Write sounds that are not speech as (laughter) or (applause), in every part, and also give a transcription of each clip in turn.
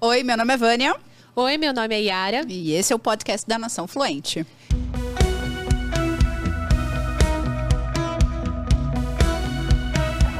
Oi, meu nome é Vânia. Oi, meu nome é Yara. E esse é o podcast da Nação Fluente.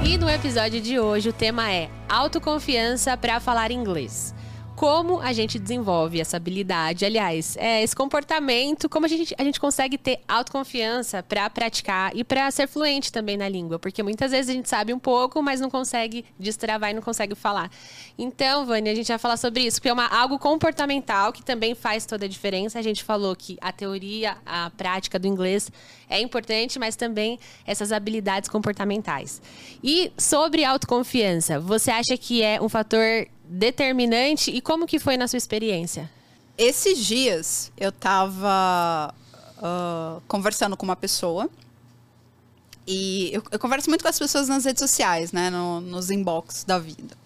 E no episódio de hoje o tema é autoconfiança para falar inglês como a gente desenvolve essa habilidade, aliás, é, esse comportamento, como a gente, a gente consegue ter autoconfiança para praticar e para ser fluente também na língua, porque muitas vezes a gente sabe um pouco, mas não consegue destravar e não consegue falar. Então, Vânia, a gente vai falar sobre isso, porque é uma, algo comportamental que também faz toda a diferença. A gente falou que a teoria, a prática do inglês é importante, mas também essas habilidades comportamentais. E sobre autoconfiança, você acha que é um fator determinante e como que foi na sua experiência? Esses dias eu estava uh, conversando com uma pessoa e eu, eu, converso muito com as pessoas nas redes sociais, né, no, nos inbox da vida.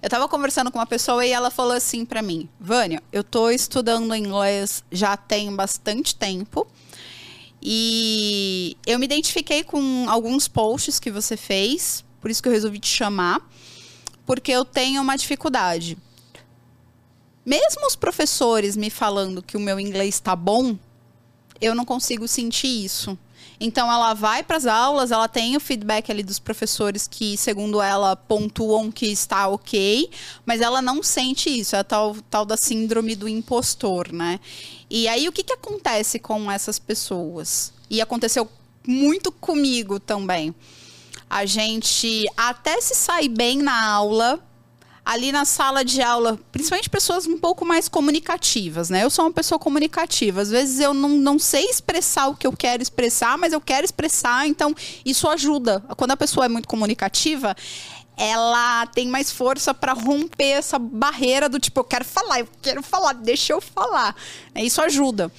Eu estava conversando com uma pessoa e ela falou assim para mim, Vânia, eu estou estudando inglês já tem bastante tempo e eu me identifiquei com alguns posts que você fez, por isso que eu resolvi te chamar porque eu tenho uma dificuldade. Mesmo os professores me falando que o meu inglês está bom, eu não consigo sentir isso. Então ela vai para as aulas, ela tem o feedback ali dos professores que, segundo ela, pontuam que está ok, mas ela não sente isso, é a tal, tal da síndrome do impostor, né? E aí o que, que acontece com essas pessoas? E aconteceu muito comigo também a gente até se sai bem na aula, ali na sala de aula, principalmente pessoas um pouco mais comunicativas, né? Eu sou uma pessoa comunicativa. Às vezes eu não, não sei expressar o que eu quero expressar, mas eu quero expressar, então isso ajuda. Quando a pessoa é muito comunicativa, ela tem mais força para romper essa barreira do tipo, eu quero falar, eu quero falar, deixa eu falar. Isso ajuda.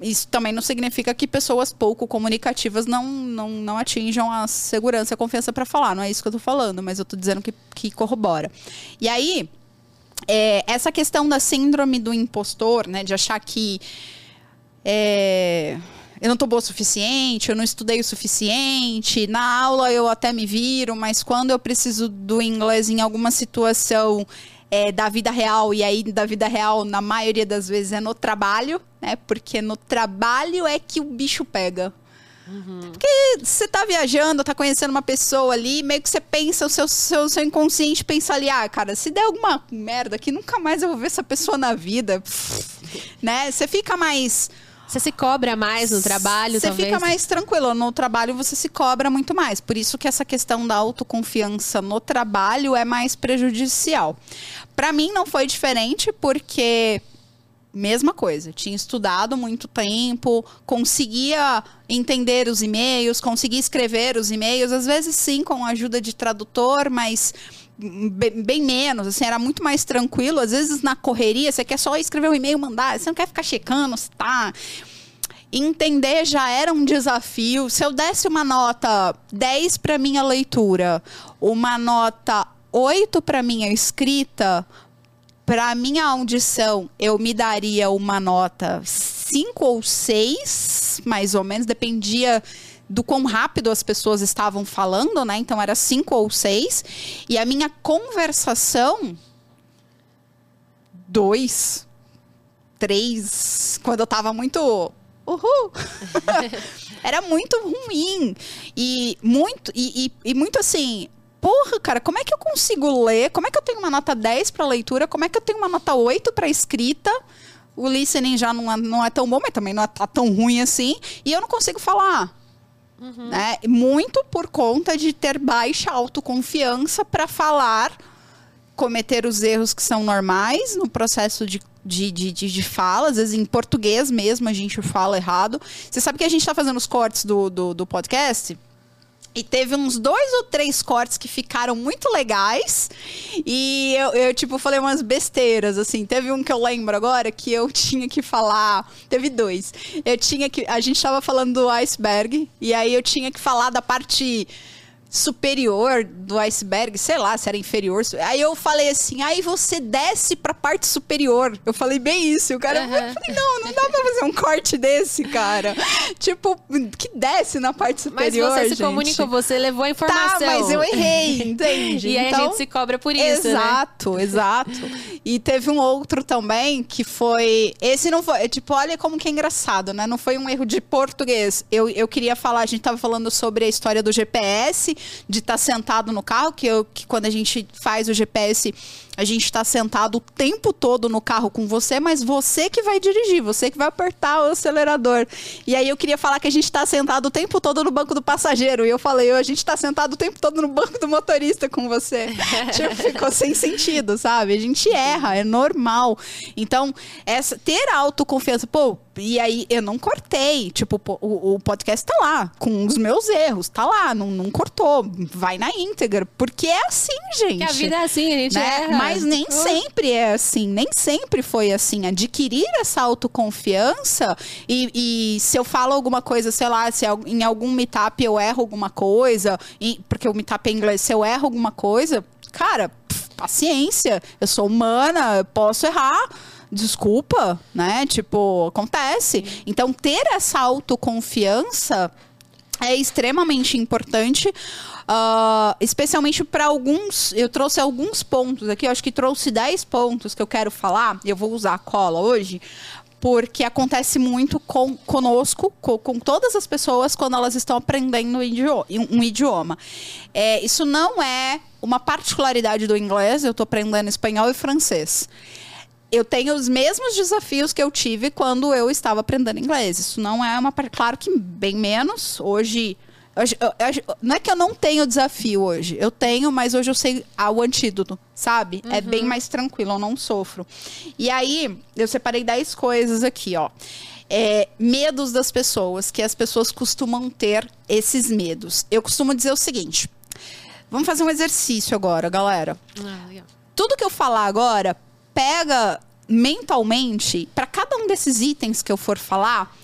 Isso também não significa que pessoas pouco comunicativas não, não, não atinjam a segurança e a confiança para falar. Não é isso que eu estou falando, mas eu estou dizendo que, que corrobora. E aí, é, essa questão da síndrome do impostor, né? De achar que é, eu não estou boa o suficiente, eu não estudei o suficiente, na aula eu até me viro, mas quando eu preciso do inglês em alguma situação é, da vida real, e aí da vida real, na maioria das vezes, é no trabalho, né? Porque no trabalho é que o bicho pega. Uhum. Porque você tá viajando, tá conhecendo uma pessoa ali, meio que você pensa, o seu, seu, seu inconsciente pensa ali, ah, cara, se der alguma merda aqui, nunca mais eu vou ver essa pessoa na vida. (laughs) né? Você fica mais você se cobra mais no trabalho, Você fica mais tranquilo. No trabalho você se cobra muito mais. Por isso que essa questão da autoconfiança no trabalho é mais prejudicial. Para mim não foi diferente, porque mesma coisa. Tinha estudado muito tempo, conseguia entender os e-mails, conseguia escrever os e-mails, às vezes sim com a ajuda de tradutor, mas bem menos, assim, era muito mais tranquilo. Às vezes na correria, você quer só escrever um e-mail mandar, você não quer ficar checando se tá. Entender já era um desafio. Se eu desse uma nota 10 para minha leitura, uma nota 8 para minha escrita, para minha audição, eu me daria uma nota 5 ou 6, mais ou menos, dependia do quão rápido as pessoas estavam falando, né? Então era cinco ou seis. E a minha conversação, dois, três, quando eu tava muito. Uhul! (laughs) era muito ruim. E muito, e, e, e muito assim, porra, cara, como é que eu consigo ler? Como é que eu tenho uma nota 10 para leitura? Como é que eu tenho uma nota 8 para escrita? O listening já não é, não é tão bom, mas também não é tá tão ruim assim. E eu não consigo falar. Uhum. Né? Muito por conta de ter baixa autoconfiança para falar, cometer os erros que são normais no processo de de, de, de, de, fala, às vezes em português mesmo a gente fala errado. Você sabe que a gente está fazendo os cortes do, do, do podcast? E teve uns dois ou três cortes que ficaram muito legais. E eu, eu, tipo, falei umas besteiras, assim. Teve um que eu lembro agora que eu (laughs) tinha que falar. Teve dois. Eu tinha que. A gente tava falando do iceberg. E aí eu tinha que falar da parte superior do iceberg, sei lá, se era inferior. Aí eu falei assim, aí você desce pra parte superior. Eu falei bem isso. E o cara, uhum. eu falei, não, não dá pra fazer um corte desse, cara. tipo, que desce na parte superior, Mas você gente. se comunicou, você levou a informação. Tá, mas eu errei, (laughs) entende? e aí então, a gente se cobra por isso, né? Exato, né? exato. E teve um outro também que foi... Esse não foi... Tipo, olha como que é engraçado, né? Não foi um erro de português. Eu, eu queria falar, a gente tava falando sobre a história do GPS de estar tá sentado no carro, que, eu, que quando a gente faz o GPS, a gente está sentado o tempo todo no carro com você, mas você que vai dirigir, você que vai apertar o acelerador. E aí eu queria falar que a gente está sentado o tempo todo no banco do passageiro. E eu falei, a gente está sentado o tempo todo no banco do motorista com você. (laughs) tipo, ficou sem sentido, sabe? A gente erra, é normal. Então, essa, ter autoconfiança, pô, e aí eu não cortei. Tipo, o, o, podcast tá lá, com os meus erros, tá lá, não, não cortou. Vai na íntegra. Porque é assim, gente. Que a vida é assim, a gente né? erra. Mas nem oh. sempre é assim, nem sempre foi assim. Adquirir essa autoconfiança e, e se eu falo alguma coisa, sei lá, se em algum meetup eu erro alguma coisa, e, porque o meetup é inglês, se eu erro alguma coisa, cara, pff, paciência. Eu sou humana, posso errar desculpa, né? Tipo, acontece. Então, ter essa autoconfiança é extremamente importante. Uh, especialmente para alguns, eu trouxe alguns pontos aqui, eu acho que trouxe 10 pontos que eu quero falar, eu vou usar a cola hoje, porque acontece muito com, conosco, com, com, todas as pessoas, quando elas estão aprendendo um idioma. É, isso não é uma particularidade do inglês, eu estou aprendendo espanhol e francês eu tenho os mesmos desafios que eu tive quando eu estava aprendendo inglês. Isso não é uma. Claro que bem menos. Hoje. hoje eu, não é que eu não tenho desafio hoje. Eu tenho, mas hoje eu sei ah, o antídoto, sabe? Uhum. É bem mais tranquilo, eu não sofro. E aí, eu separei 10 coisas aqui, ó. É, medos das pessoas, que as pessoas costumam ter esses medos. Eu costumo dizer o seguinte: vamos fazer um exercício agora, galera. Ah, Tudo que eu falar agora, pega mentalmente, para cada um desses itens que eu for falar,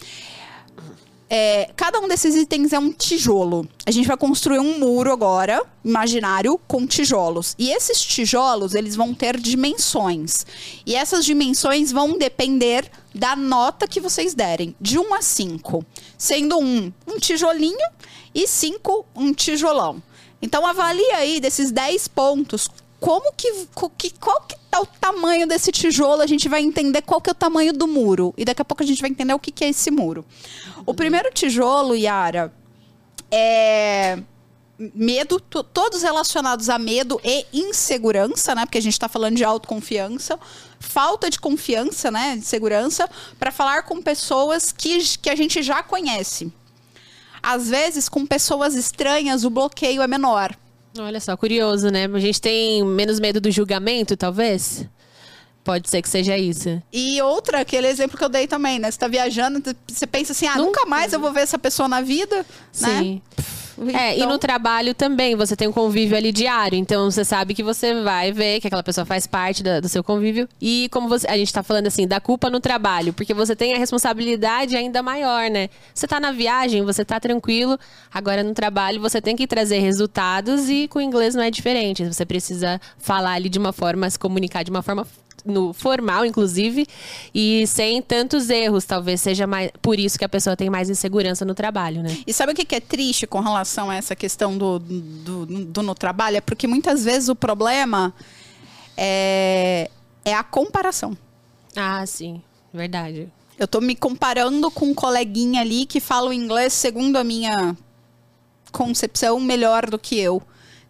é, cada um desses itens é um tijolo. A gente vai construir um muro agora, imaginário, com tijolos. E esses tijolos, eles vão ter dimensões. E essas dimensões vão depender da nota que vocês derem, de 1 a 5. Sendo 1 um tijolinho e 5 um tijolão. Então avalie aí desses 10 pontos como que, que qual que o tamanho desse tijolo, a gente vai entender qual que é o tamanho do muro. E daqui a pouco a gente vai entender o que, que é esse muro. O primeiro tijolo, Yara, é medo, todos relacionados a medo e insegurança, né? Porque a gente está falando de autoconfiança, falta de confiança, né? De segurança, para falar com pessoas que, que a gente já conhece. Às vezes, com pessoas estranhas, o bloqueio é menor. Olha só, curioso, né? A gente tem menos medo do julgamento, talvez? Pode ser que seja isso. E outra, aquele exemplo que eu dei também, né? Você tá viajando, você pensa assim, ah, nunca, nunca mais eu vou ver essa pessoa na vida, né? Sim. Né? (laughs) É, então... e no trabalho também, você tem um convívio ali diário. Então você sabe que você vai ver que aquela pessoa faz parte da, do seu convívio. E como você, a gente tá falando assim, da culpa no trabalho, porque você tem a responsabilidade ainda maior, né? Você tá na viagem, você tá tranquilo. Agora no trabalho você tem que trazer resultados e com o inglês não é diferente. Você precisa falar ali de uma forma, se comunicar de uma forma no formal, inclusive, e sem tantos erros. Talvez seja mais, por isso que a pessoa tem mais insegurança no trabalho, né? E sabe o que é triste com relação a essa questão do, do, do, no trabalho? É porque muitas vezes o problema é, é a comparação. Ah, sim. Verdade. Eu tô me comparando com um coleguinha ali que fala o inglês segundo a minha concepção melhor do que eu,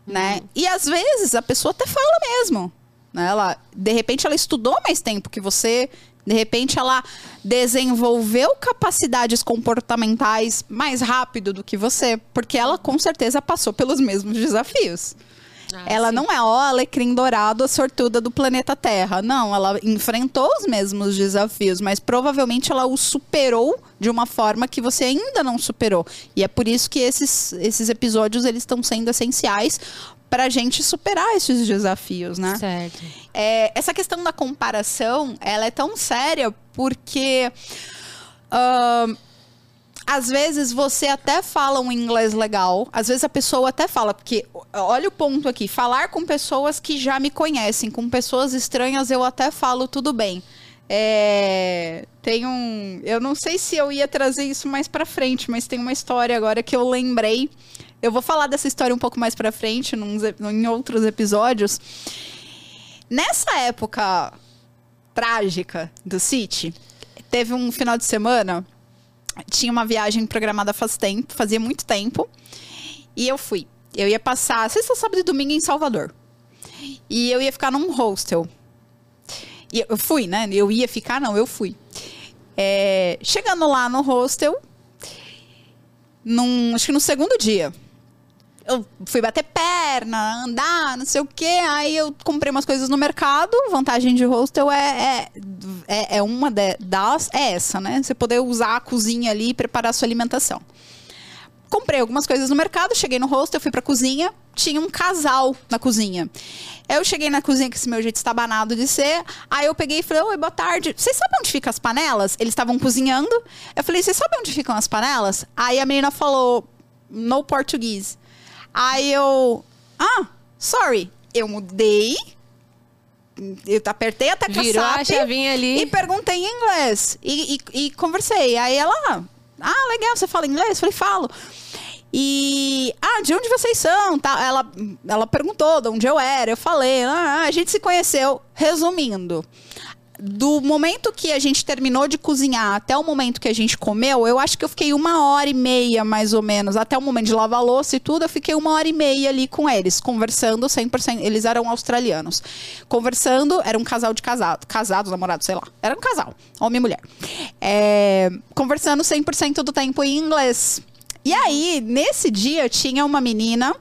né? Uhum. E às vezes a pessoa até fala mesmo. Né? Ela, de repente, ela estudou mais tempo que você. De repente, ela desenvolveu capacidades comportamentais mais rápido do que você, porque ela com certeza passou pelos mesmos desafios. Ah, ela sim. não é ó, alecrim dourado, a sortuda do planeta Terra. Não, ela enfrentou os mesmos desafios, mas provavelmente ela os superou de uma forma que você ainda não superou. E é por isso que esses, esses episódios eles estão sendo essenciais para a gente superar esses desafios, né? Certo. É, essa questão da comparação, ela é tão séria porque uh, às vezes você até fala um inglês legal, às vezes a pessoa até fala, porque olha o ponto aqui, falar com pessoas que já me conhecem, com pessoas estranhas eu até falo tudo bem. É, tem um, eu não sei se eu ia trazer isso mais para frente, mas tem uma história agora que eu lembrei. Eu vou falar dessa história um pouco mais para frente, num, em outros episódios. Nessa época trágica do City, teve um final de semana tinha uma viagem programada faz tempo, fazia muito tempo. E eu fui. Eu ia passar sexta, sábado e domingo em Salvador. E eu ia ficar num hostel. E eu fui, né? Eu ia ficar, não, eu fui. É, chegando lá no hostel, num, acho que no segundo dia, eu fui bater perna, andar, não sei o quê. Aí eu comprei umas coisas no mercado. Vantagem de hostel é, é, é, é uma de, das. É essa, né? Você poder usar a cozinha ali e preparar a sua alimentação. Comprei algumas coisas no mercado, cheguei no hostel, fui pra cozinha, tinha um casal na cozinha. Eu cheguei na cozinha com esse meu jeito estabanado de ser. Aí eu peguei e falei: Oi, boa tarde. Vocês sabem onde ficam as panelas? Eles estavam cozinhando. Eu falei: Vocês sabem onde ficam as panelas? Aí a menina falou: No português. Aí eu. Ah, sorry. Eu mudei. Eu apertei a tecla Virou a chavinha ali. E perguntei em inglês. E, e, e conversei. Aí ela. Ah, legal, você fala inglês? Eu falei, falo. E. Ah, de onde vocês são? Tá, ela, ela perguntou de onde eu era. Eu falei, ah, a gente se conheceu. Resumindo, do momento que a gente terminou de cozinhar até o momento que a gente comeu, eu acho que eu fiquei uma hora e meia, mais ou menos. Até o momento de lavar louça e tudo, eu fiquei uma hora e meia ali com eles, conversando 100%. Eles eram australianos. Conversando, era um casal de casado, casados, namorados, sei lá. Era um casal, homem e mulher. É, conversando 100% do tempo em inglês. E aí, nesse dia, tinha uma menina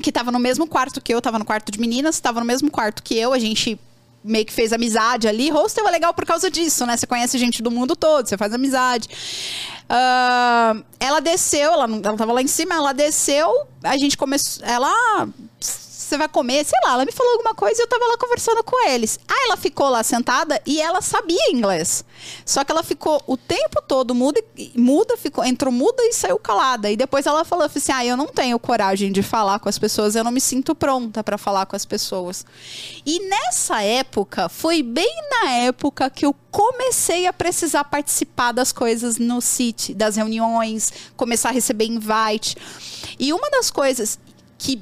que tava no mesmo quarto que eu, tava no quarto de meninas, tava no mesmo quarto que eu, a gente meio que fez amizade ali. Hostel é legal por causa disso, né? Você conhece gente do mundo todo, você faz amizade. Uh, ela desceu, ela, ela tava lá em cima, ela desceu, a gente começou. Ela você vai comer? Sei lá, ela me falou alguma coisa e eu tava lá conversando com eles. Aí ela ficou lá sentada e ela sabia inglês. Só que ela ficou o tempo todo muda, muda ficou, entrou muda e saiu calada. E depois ela falou assim: ah, eu não tenho coragem de falar com as pessoas, eu não me sinto pronta para falar com as pessoas. E nessa época, foi bem na época que eu comecei a precisar participar das coisas no City, das reuniões, começar a receber invite. E uma das coisas, que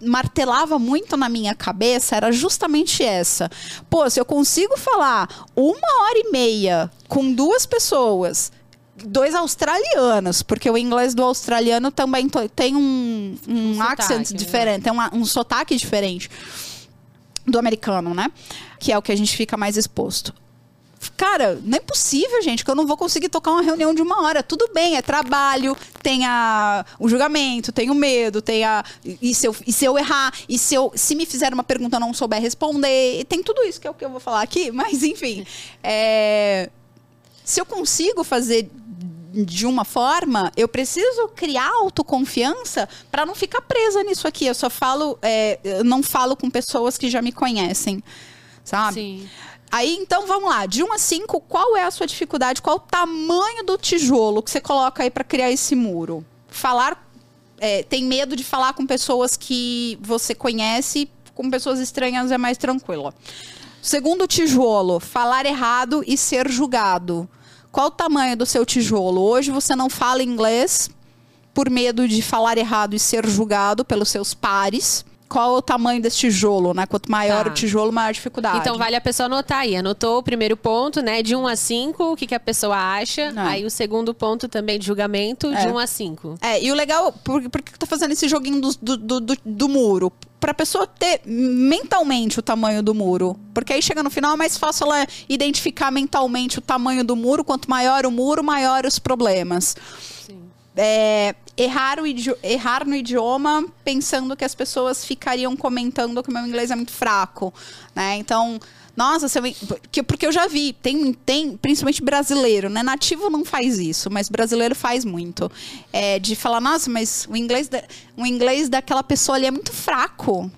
martelava muito na minha cabeça era justamente essa. Pô, se eu consigo falar uma hora e meia com duas pessoas dois australianos, porque o inglês do australiano também tem um, um, um accent né? diferente, tem um, um sotaque diferente do americano, né? Que é o que a gente fica mais exposto. Cara, não é possível, gente, que eu não vou conseguir tocar uma reunião de uma hora. Tudo bem, é trabalho, tem a, o julgamento, tem o medo, tem a. E se, eu, e se eu errar? E se, eu, se me fizer uma pergunta eu não souber responder? Tem tudo isso que é o que eu vou falar aqui, (laughs) mas enfim. É, se eu consigo fazer de uma forma, eu preciso criar autoconfiança para não ficar presa nisso aqui. Eu só falo, é, eu não falo com pessoas que já me conhecem, sabe? Sim. Aí, então, vamos lá. De 1 a 5, qual é a sua dificuldade? Qual o tamanho do tijolo que você coloca aí para criar esse muro? Falar... É, tem medo de falar com pessoas que você conhece, com pessoas estranhas é mais tranquilo. Segundo tijolo, falar errado e ser julgado. Qual o tamanho do seu tijolo? Hoje você não fala inglês por medo de falar errado e ser julgado pelos seus pares qual é o tamanho desse tijolo, né? Quanto maior tá. o tijolo, maior a dificuldade. Então vale a pessoa anotar aí. Anotou o primeiro ponto, né? De 1 a 5, o que, que a pessoa acha. É. Aí o segundo ponto também de julgamento, é. de 1 a 5. É, e o legal, por, por que eu tô fazendo esse joguinho do, do, do, do muro? Pra pessoa ter mentalmente o tamanho do muro. Porque aí chega no final é mais fácil ela identificar mentalmente o tamanho do muro. Quanto maior o muro, maior os problemas. Sim. É, errar, errar no idioma pensando que as pessoas ficariam comentando que o meu inglês é muito fraco, né? Então, nossa, porque eu já vi, tem, tem, principalmente brasileiro, né? Nativo não faz isso, mas brasileiro faz muito. É, de falar, nossa, mas o inglês, da, o inglês daquela pessoa ali é muito fraco.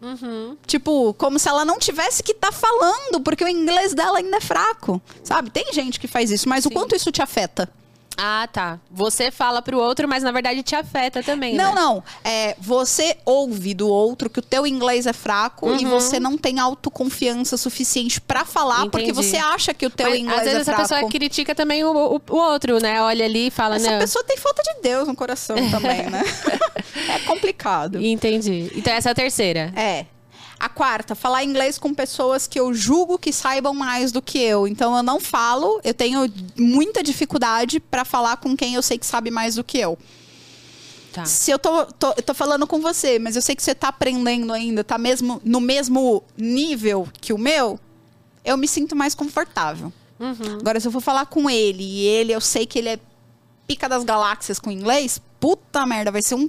Uhum. Tipo, como se ela não tivesse que estar tá falando, porque o inglês dela ainda é fraco. Sabe? Tem gente que faz isso, mas Sim. o quanto isso te afeta? Ah, tá. Você fala pro outro, mas na verdade te afeta também, Não, né? não. É, você ouve do outro que o teu inglês é fraco e Uhum. você não tem autoconfiança suficiente pra falar porque Entendi. você acha que o teu Mas, inglês às vezes é essa fraco. pessoa critica também o, o, o outro, né? Olha ali e fala, Essa não. pessoa tem falta de Deus no coração também, né? (laughs) é complicado. Entendi. Então essa é a terceira. É. A quarta, falar inglês com pessoas que eu julgo que saibam mais do que eu. Então eu não falo, eu tenho muita dificuldade pra falar com quem eu sei que sabe mais do que eu. Tá. Se eu tô, tô, eu tô falando com você, mas eu sei que você tá aprendendo ainda, tá mesmo no mesmo nível que o meu, eu me sinto mais confortável. Uhum. Agora, se eu for falar com ele e ele, eu sei que ele é pica das galáxias com inglês, puta merda, vai ser um.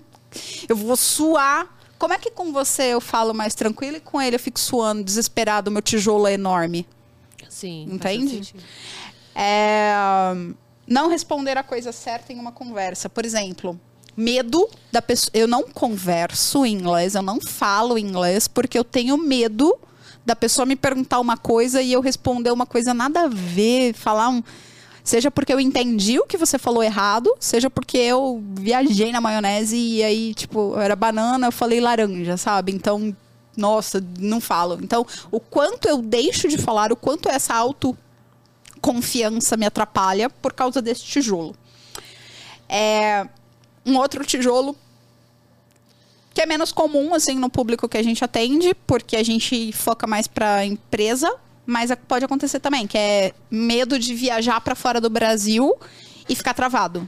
Eu vou suar. Como é que com você eu falo mais tranquilo e com ele eu fico suando, desesperado, meu tijolo é enorme? Sim. Entende? É, não responder a coisa certa em uma conversa. Por exemplo, medo da pessoa. Eu não converso em inglês, eu não falo inglês porque eu tenho medo da pessoa me perguntar uma coisa e eu responder uma coisa nada a ver, falar um. Seja porque eu entendi o que você falou errado, seja porque eu viajei na maionese e aí, tipo, era banana, eu falei laranja, sabe? Então, nossa, não falo. Então, o quanto eu deixo de falar, o quanto essa auto confiança me atrapalha por causa desse tijolo. É um outro tijolo que é menos comum assim no público que a gente atende, porque a gente foca mais para empresa, mas é- pode acontecer também, que é medo de viajar para fora do Brasil e ficar travado.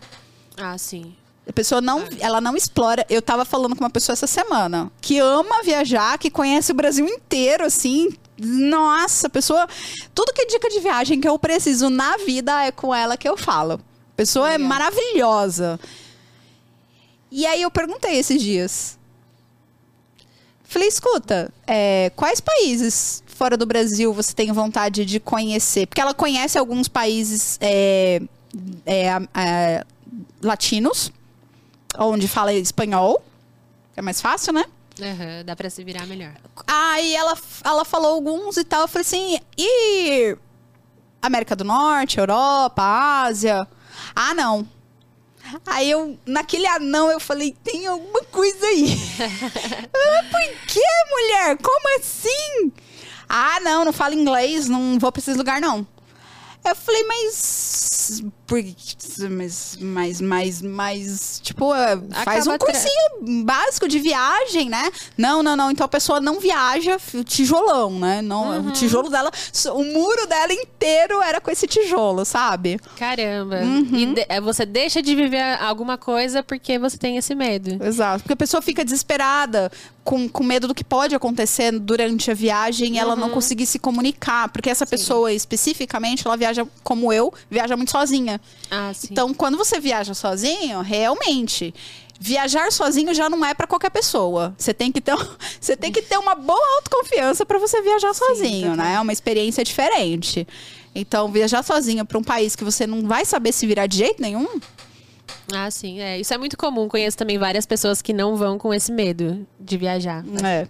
Ah, sim. A pessoa não, ela não explora. Eu tava falando com uma pessoa essa semana que ama viajar, que conhece o Brasil inteiro, assim. Nossa, a pessoa. Tudo que é dica de viagem que eu preciso na vida é com ela que eu falo. A pessoa é Legal. maravilhosa. E aí eu perguntei esses dias. Falei, escuta, é, quais países fora do Brasil você tem vontade de conhecer? Porque ela conhece alguns países é, é, latinos, onde fala espanhol, é mais fácil, né? Aham, dá pra se virar melhor. Aí ela, ela falou alguns e tal. Eu falei assim, e América do Norte, Europa, Ásia? Ah, não. Aí eu, naquele anão, eu falei, tem alguma coisa aí. Ela, (laughs) Por que, mulher? Como assim? Ah, não, não falo inglês, não vou pra esses lugares, não. Eu falei, mas. Por, mas, mas, mas, mas, tipo, é, faz um Acaba cursinho básico de viagem, né? Não, não, não. Então a pessoa não viaja tijolão, né? Não, Uhum. O tijolo dela, o muro dela inteiro era com esse tijolo, sabe? Caramba. Uhum. E de- é, você deixa de viver alguma coisa porque você tem esse medo. Exato. Porque a pessoa fica desesperada, com, com medo do que pode acontecer durante a viagem e ela Uhum. não conseguir se comunicar. Porque essa pessoa, especificamente, ela viaja como eu, viaja muito sozinha. Ah, sim. Então, quando você viaja sozinho, realmente. Viajar sozinho já não é pra qualquer pessoa. Você tem que ter, (laughs) você tem que ter uma boa autoconfiança pra você viajar sozinho, total. né? É uma experiência diferente. Então, viajar sozinho pra um país que você não vai saber se virar de jeito nenhum, Ah, sim. É, isso é muito comum. Conheço também várias pessoas que não vão com esse medo de viajar. É.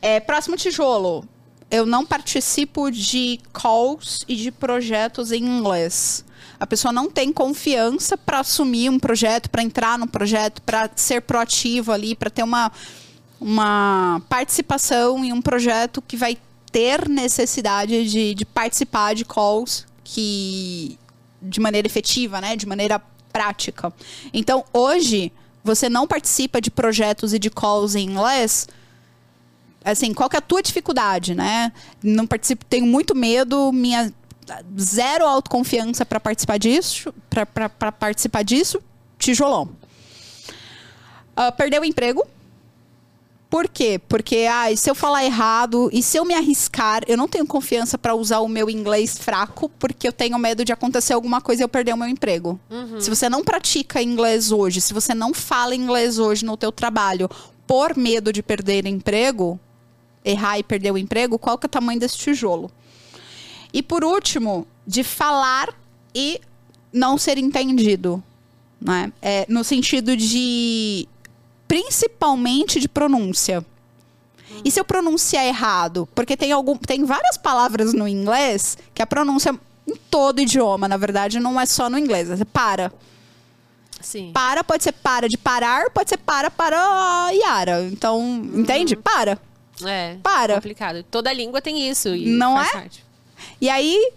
É, próximo tijolo. Eu não participo de calls e de projetos em inglês. A pessoa não tem confiança para assumir um projeto, para entrar no projeto, para ser proativo ali, para ter uma, uma participação em um projeto que vai ter necessidade de, de participar de calls que de maneira efetiva, né? De maneira prática. Então, hoje, você não participa de projetos e de calls em inglês assim, qual que é a tua dificuldade, né? Não participo, tenho muito medo, minha zero autoconfiança para participar disso, para participar disso, tijolão. Ah, perdeu o emprego. Por quê? Porque ah, se eu falar errado e se eu me arriscar, eu não tenho confiança para usar o meu inglês fraco, porque eu tenho medo de acontecer alguma coisa e eu perder o meu emprego. Se você não pratica inglês hoje, se você não fala inglês hoje no teu trabalho, por medo de perder emprego, errar e perder o emprego, qual que é o tamanho desse tijolo? E por último, de falar e não ser entendido, né? É, no sentido de principalmente de pronúncia. E se eu pronunciar errado? Porque tem algum, tem várias palavras no inglês que a pronúncia todo idioma, na verdade, não é só no inglês. Você para. Sim. Para pode ser para de parar, pode ser para para Yara. Então, entende? Para. É. Para. Complicado. Toda língua tem isso. Não é? parte. E aí,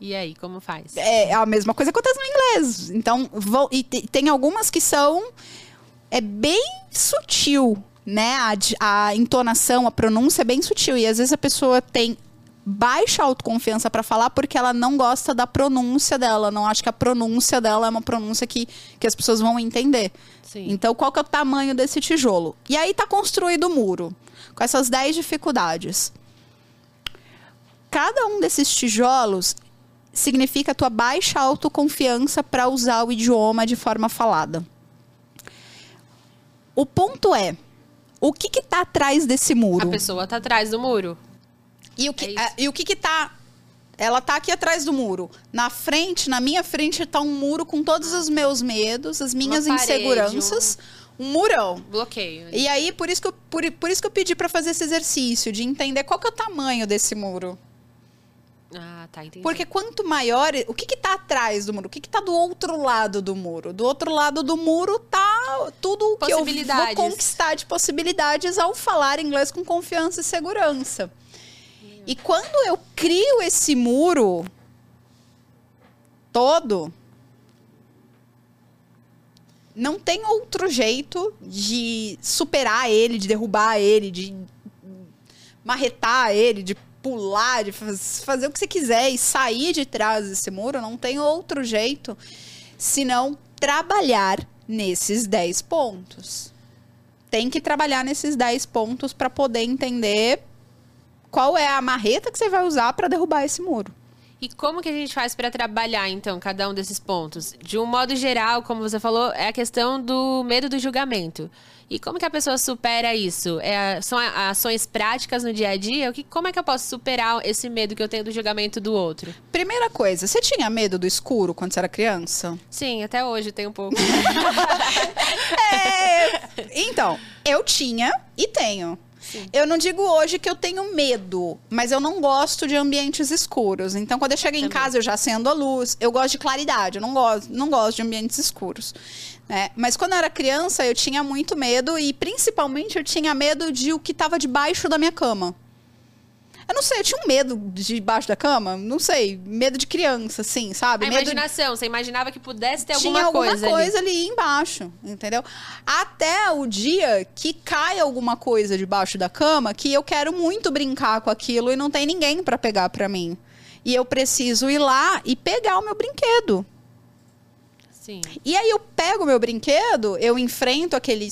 E aí, como faz? é a mesma coisa acontece no inglês. Então, vou, e te- tem algumas que são é bem sutil, né? A, a entonação, a pronúncia é bem sutil. E às vezes a pessoa tem baixa autoconfiança para falar porque ela não gosta da pronúncia dela. Não acha que a pronúncia dela é uma pronúncia que, que as pessoas vão entender. Sim. Então, qual que é o tamanho desse tijolo? E aí tá construído o muro, com essas 10 dificuldades. Cada um desses tijolos significa a tua baixa autoconfiança para usar o idioma de forma falada. O ponto é, o que que tá atrás desse muro? A pessoa tá atrás do muro. E o que, É a- e o que que tá... Ela tá aqui atrás do muro. Na frente, na minha frente, tá um muro com todos os meus medos, as minhas inseguranças. Um murão. Bloqueio. E aí, por isso que eu, por, por isso que eu pedi pra fazer esse exercício, de entender qual que é o tamanho desse muro. Ah, tá, entendi. Porque quanto maior, o que que tá atrás do muro? O que que tá do outro lado do muro? Do outro lado do muro tá tudo o que eu vou conquistar de possibilidades ao falar inglês com confiança e segurança. E quando eu crio esse muro todo, não tem outro jeito de superar ele, de derrubar ele, de marretar ele, de pular, de faz- fazer o que você quiser e sair de trás desse muro, não tem outro jeito senão trabalhar nesses 10 pontos. Tem que trabalhar nesses 10 pontos para poder entender qual é a marreta que você vai usar para derrubar esse muro. E como que a gente faz para trabalhar, então, cada um desses pontos? De um modo geral, como você falou, é a questão do medo do julgamento. E como que a pessoa supera isso? É, são ações práticas no dia a dia? Que, como é que eu posso superar esse medo que eu tenho do julgamento do outro? Primeira coisa, você tinha medo do escuro quando você era criança? Sim, até hoje tem um pouco. (laughs) É, então, eu tinha e tenho. Eu não digo hoje que eu tenho medo, mas eu não gosto de ambientes escuros. Então, quando eu chego em casa, eu já acendo a luz. Eu gosto de claridade, eu não gosto, não gosto de ambientes escuros. né? Mas quando eu era criança, eu tinha muito medo e, principalmente, eu tinha medo de o que estava debaixo da minha cama. Eu não sei, eu tinha um medo de debaixo da cama, não sei, medo de criança, assim, sabe? A medo imaginação, você imaginava que pudesse ter tinha alguma, alguma coisa, coisa, ali. ali. embaixo, entendeu? Até o dia que cai alguma coisa debaixo da cama que eu quero muito brincar com aquilo e não tem ninguém pra pegar pra mim. E eu preciso ir lá e pegar o meu brinquedo. Sim. E aí eu pego o meu brinquedo, eu enfrento aquele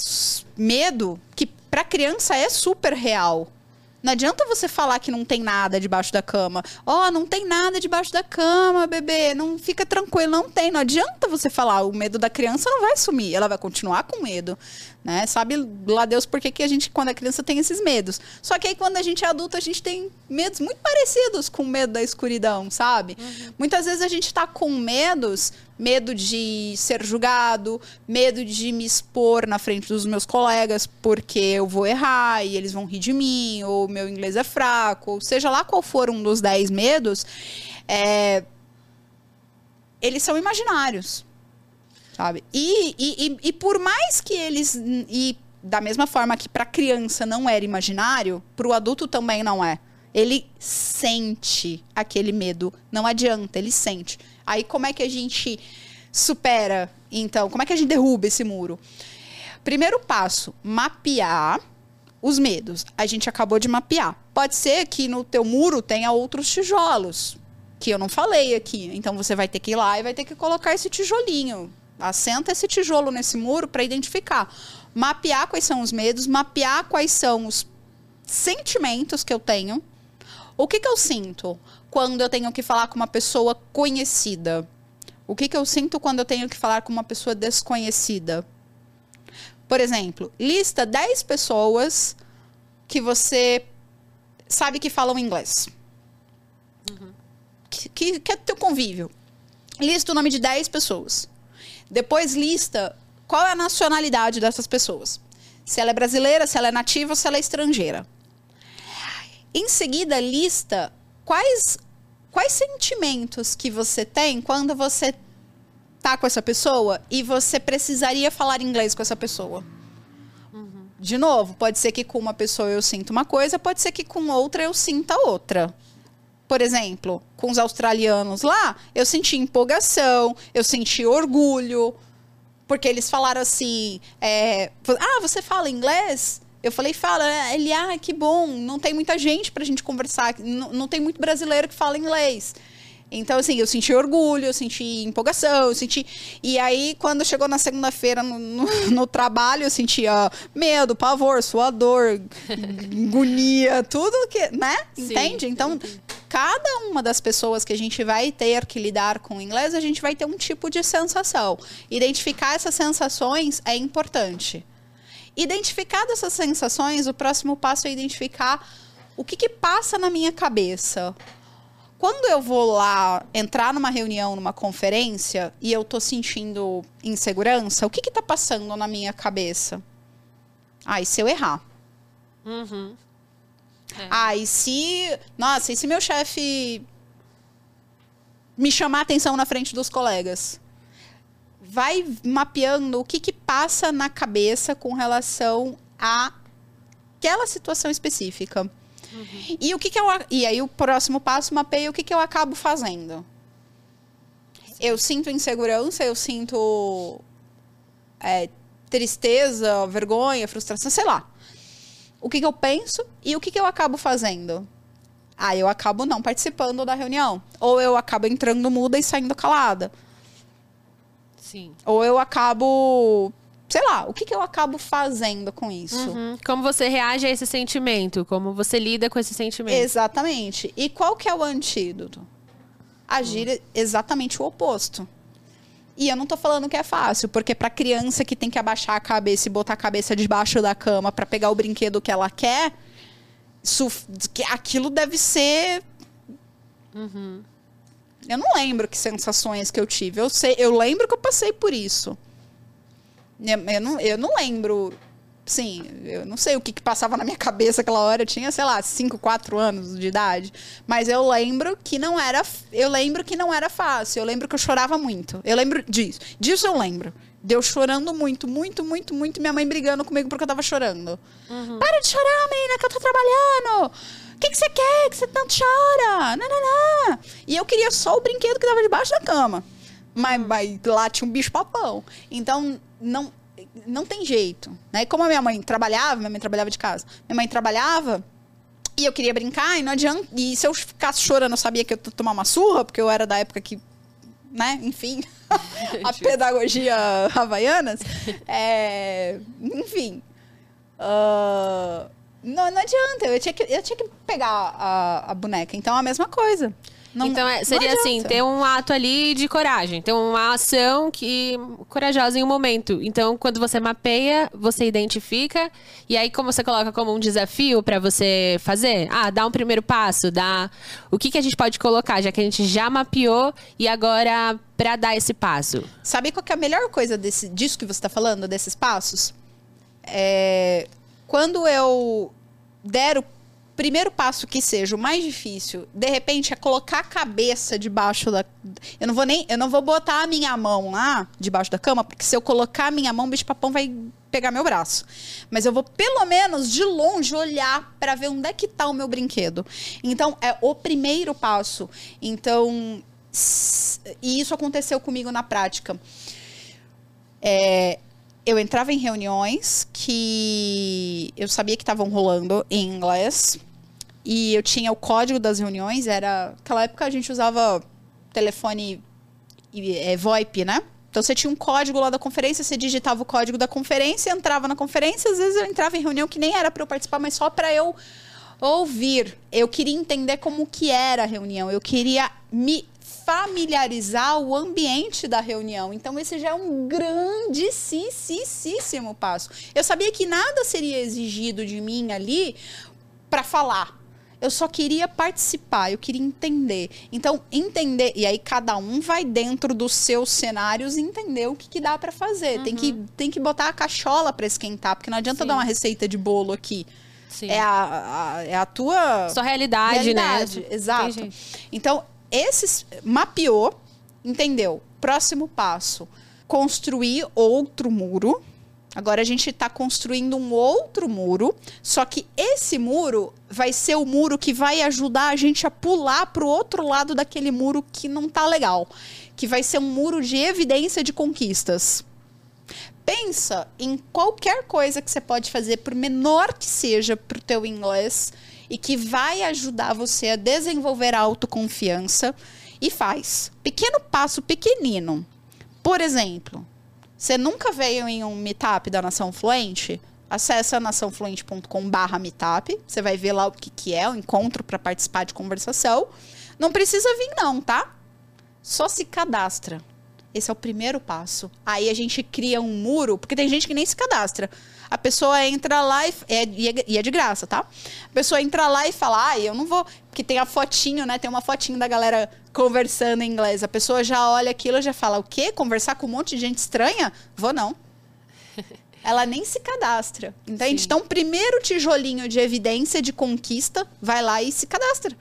medo que pra criança é super real. Não adianta você falar que não tem nada debaixo da cama. Ó, não tem nada debaixo da cama, bebê. Não fica tranquilo, não tem. Não adianta você falar. O medo da criança não vai sumir. Ela vai continuar com medo, né? Sabe lá Deus por que a gente quando é criança tem esses medos. Só que aí quando a gente é adulto, a gente tem medos muito parecidos com o medo da escuridão, sabe? Muitas vezes a gente tá com medos, medo de ser julgado, medo de me expor na frente dos meus colegas porque eu vou errar e eles vão rir de mim, ou meu inglês é fraco, ou seja lá qual for um dos 10 medos, é, eles são imaginários, sabe? E, e, e, e por mais que eles. E da mesma forma que para criança não era imaginário, para o adulto também não é. Ele sente aquele medo. Não adianta, ele sente. Aí como é que a gente supera, então? Como é que a gente derruba esse muro? Primeiro passo, mapear os medos. A gente acabou de mapear. Pode ser que no teu muro tenha outros tijolos, que eu não falei aqui. Então você vai ter que ir lá e vai ter que colocar esse tijolinho. Assenta esse tijolo nesse muro para identificar. Mapear quais são os medos, mapear quais são os sentimentos que eu tenho. O que, que eu sinto quando eu tenho que falar com uma pessoa conhecida? O que, que eu sinto quando eu tenho que falar com uma pessoa desconhecida? Por exemplo, lista 10 pessoas que você sabe que falam inglês. Que, que, que é teu convívio. Lista o nome de 10 pessoas. Depois lista qual é a nacionalidade dessas pessoas. Se ela é brasileira, se ela é nativa ou se ela é estrangeira. Em seguida, lista quais quais sentimentos que você tem quando você tá com essa pessoa e você precisaria falar inglês com essa pessoa? Uhum. De novo, pode ser que com uma pessoa eu sinta uma coisa, pode ser que com outra eu sinta outra. Por exemplo, com os australianos lá, eu senti empolgação, eu senti orgulho, porque eles falaram assim: é, ah, você fala inglês? Eu falei, fala. Ele, ah, que bom, não tem muita gente pra gente conversar, não, não tem muito brasileiro que fala inglês. Então, assim, eu senti orgulho, eu senti empolgação, eu senti. E aí, quando chegou na segunda-feira no, no, (laughs) no, trabalho, eu sentia medo, pavor, suador, (laughs) agonia, tudo que. né? Sim, Entende? Então, cada uma das pessoas que a gente vai ter que lidar com o inglês, a gente vai ter um tipo de sensação. Identificar essas sensações é importante. Identificar essas sensações, o próximo passo é identificar o que, que passa na minha cabeça. Quando eu vou lá entrar numa reunião, numa conferência, e eu tô sentindo insegurança, o que que tá passando na minha cabeça? Ah, e se eu errar? Uhum. É. Ah, e se. Nossa, e se meu chefe me chamar atenção na frente dos colegas? vai mapeando o que, que passa na cabeça com relação a aquela situação específica. Uhum. E o que, que eu. E aí o próximo passo mapeia o que, que eu acabo fazendo. Eu sinto insegurança, eu sinto é, tristeza, vergonha, frustração, sei lá. O que, que eu penso e o que, que eu acabo fazendo. Ah, eu acabo não participando da reunião. Ou eu acabo entrando muda e saindo calada. Sim. Ou eu acabo sei lá, o que, que eu acabo fazendo com isso? Uhum. Como você reage a esse sentimento? Como você lida com esse sentimento? Exatamente. E qual que é o antídoto? Agir uhum. exatamente o oposto. E eu não tô falando que é fácil, porque pra criança que tem que abaixar a cabeça e botar a cabeça debaixo da cama para pegar o brinquedo que ela quer, isso, aquilo deve ser uhum. Eu não lembro que sensações que eu tive. Eu sei, eu lembro que eu passei por isso. Eu, eu não, eu não lembro. Sim, eu não sei o que, que passava na minha cabeça aquela hora. Eu tinha, sei lá, 5, 4 anos de idade. Mas eu lembro que não era. Eu lembro que não era fácil. Eu lembro que eu chorava muito. Eu lembro disso. Disso eu lembro. Deu chorando muito, muito, muito, muito. Minha mãe brigando comigo porque eu tava chorando. Uhum. Para de chorar, menina, que eu tô trabalhando que, que você quer? Que você tanto chora? Não, não, não. E eu queria só o brinquedo que tava debaixo da cama. Mas, mas lá tinha um bicho papão. Então, não, não tem jeito. Né? Como a minha mãe trabalhava, minha mãe trabalhava de casa, minha mãe trabalhava e eu queria brincar e não adianta. E se eu ficasse chorando, eu sabia que eu ia tomar uma surra, porque eu era da época que. Né? Enfim, (laughs) a (laughs) pedagogia havaianas. É, enfim. Uh, não, não adianta, eu tinha que, eu tinha que pegar a, a boneca. Então é a mesma coisa. Não, então é, seria assim, ter um ato ali de coragem, ter uma ação que corajosa em um momento. Então, quando você mapeia, você identifica e aí como você coloca como um desafio para você fazer? Ah, dá um primeiro passo, dá o que que a gente pode colocar, já que a gente já mapeou e agora para dar esse passo. Sabe qual é a melhor coisa desse disso que você está falando, desses passos? É quando eu der o primeiro passo que seja o mais difícil, de repente é colocar a cabeça debaixo da eu não vou nem eu não vou botar a minha mão lá debaixo da cama, porque se eu colocar a minha mão, o bicho papão vai pegar meu braço. Mas eu vou pelo menos de longe olhar para ver onde é que tá o meu brinquedo. Então é o primeiro passo. Então e isso aconteceu comigo na prática. É, eu entrava em reuniões que eu sabia que estavam rolando em inglês e eu tinha o código das reuniões, era aquela época a gente usava telefone é, VoIP, né? Então você tinha um código lá da conferência, você digitava o código da conferência, entrava na conferência, às vezes eu entrava em reunião que nem era para eu participar, mas só para eu ouvir. Eu queria entender como que era a reunião, eu queria me familiarizar o ambiente da reunião. Então, esse já é um grandíssimo passo. Eu sabia que nada seria exigido de mim ali para falar. Eu só queria participar, eu queria entender. Então, entender. E aí, cada um vai dentro dos seus cenários e entender o que, que dá para fazer. Uhum. Tem, que, uhum. tem que botar a cachola para esquentar, porque não adianta Sim. dar uma receita de bolo aqui. Sim. É a, a, é a tua. Sua realidade, né? realidade né? Exato. Então, esses mapeou, entendeu? Próximo passo: construir outro muro. Agora a gente está construindo um outro muro, só que esse muro vai ser o muro que vai ajudar a gente a pular para o outro lado daquele muro que não tá legal, que vai ser um muro de evidência de conquistas. Pensa em qualquer coisa que você pode fazer, por menor que seja para o teu inglês, e que vai ajudar você a desenvolver a autoconfiança e faz. Pequeno passo pequenino. Por exemplo, você nunca veio em um meetup da Nação Fluente? Acesse naçãofluente.com/barra meetup. Você vai ver lá o que, que é o encontro para participar de conversação. Não precisa vir, não, tá? Só se cadastra. Esse é o primeiro passo. Aí a gente cria um muro, porque tem gente que nem se cadastra. A pessoa entra lá e é, e é de graça, tá? A pessoa entra lá e fala, ah, eu não vou. Porque tem a fotinho, né? Tem uma fotinho da galera conversando em inglês. A pessoa já olha aquilo e já fala, o quê? Conversar com um monte de gente estranha? Vou não. (laughs) Ela nem se cadastra. Entende? Sim. Então, primeiro tijolinho de evidência de conquista, vai lá e se cadastra.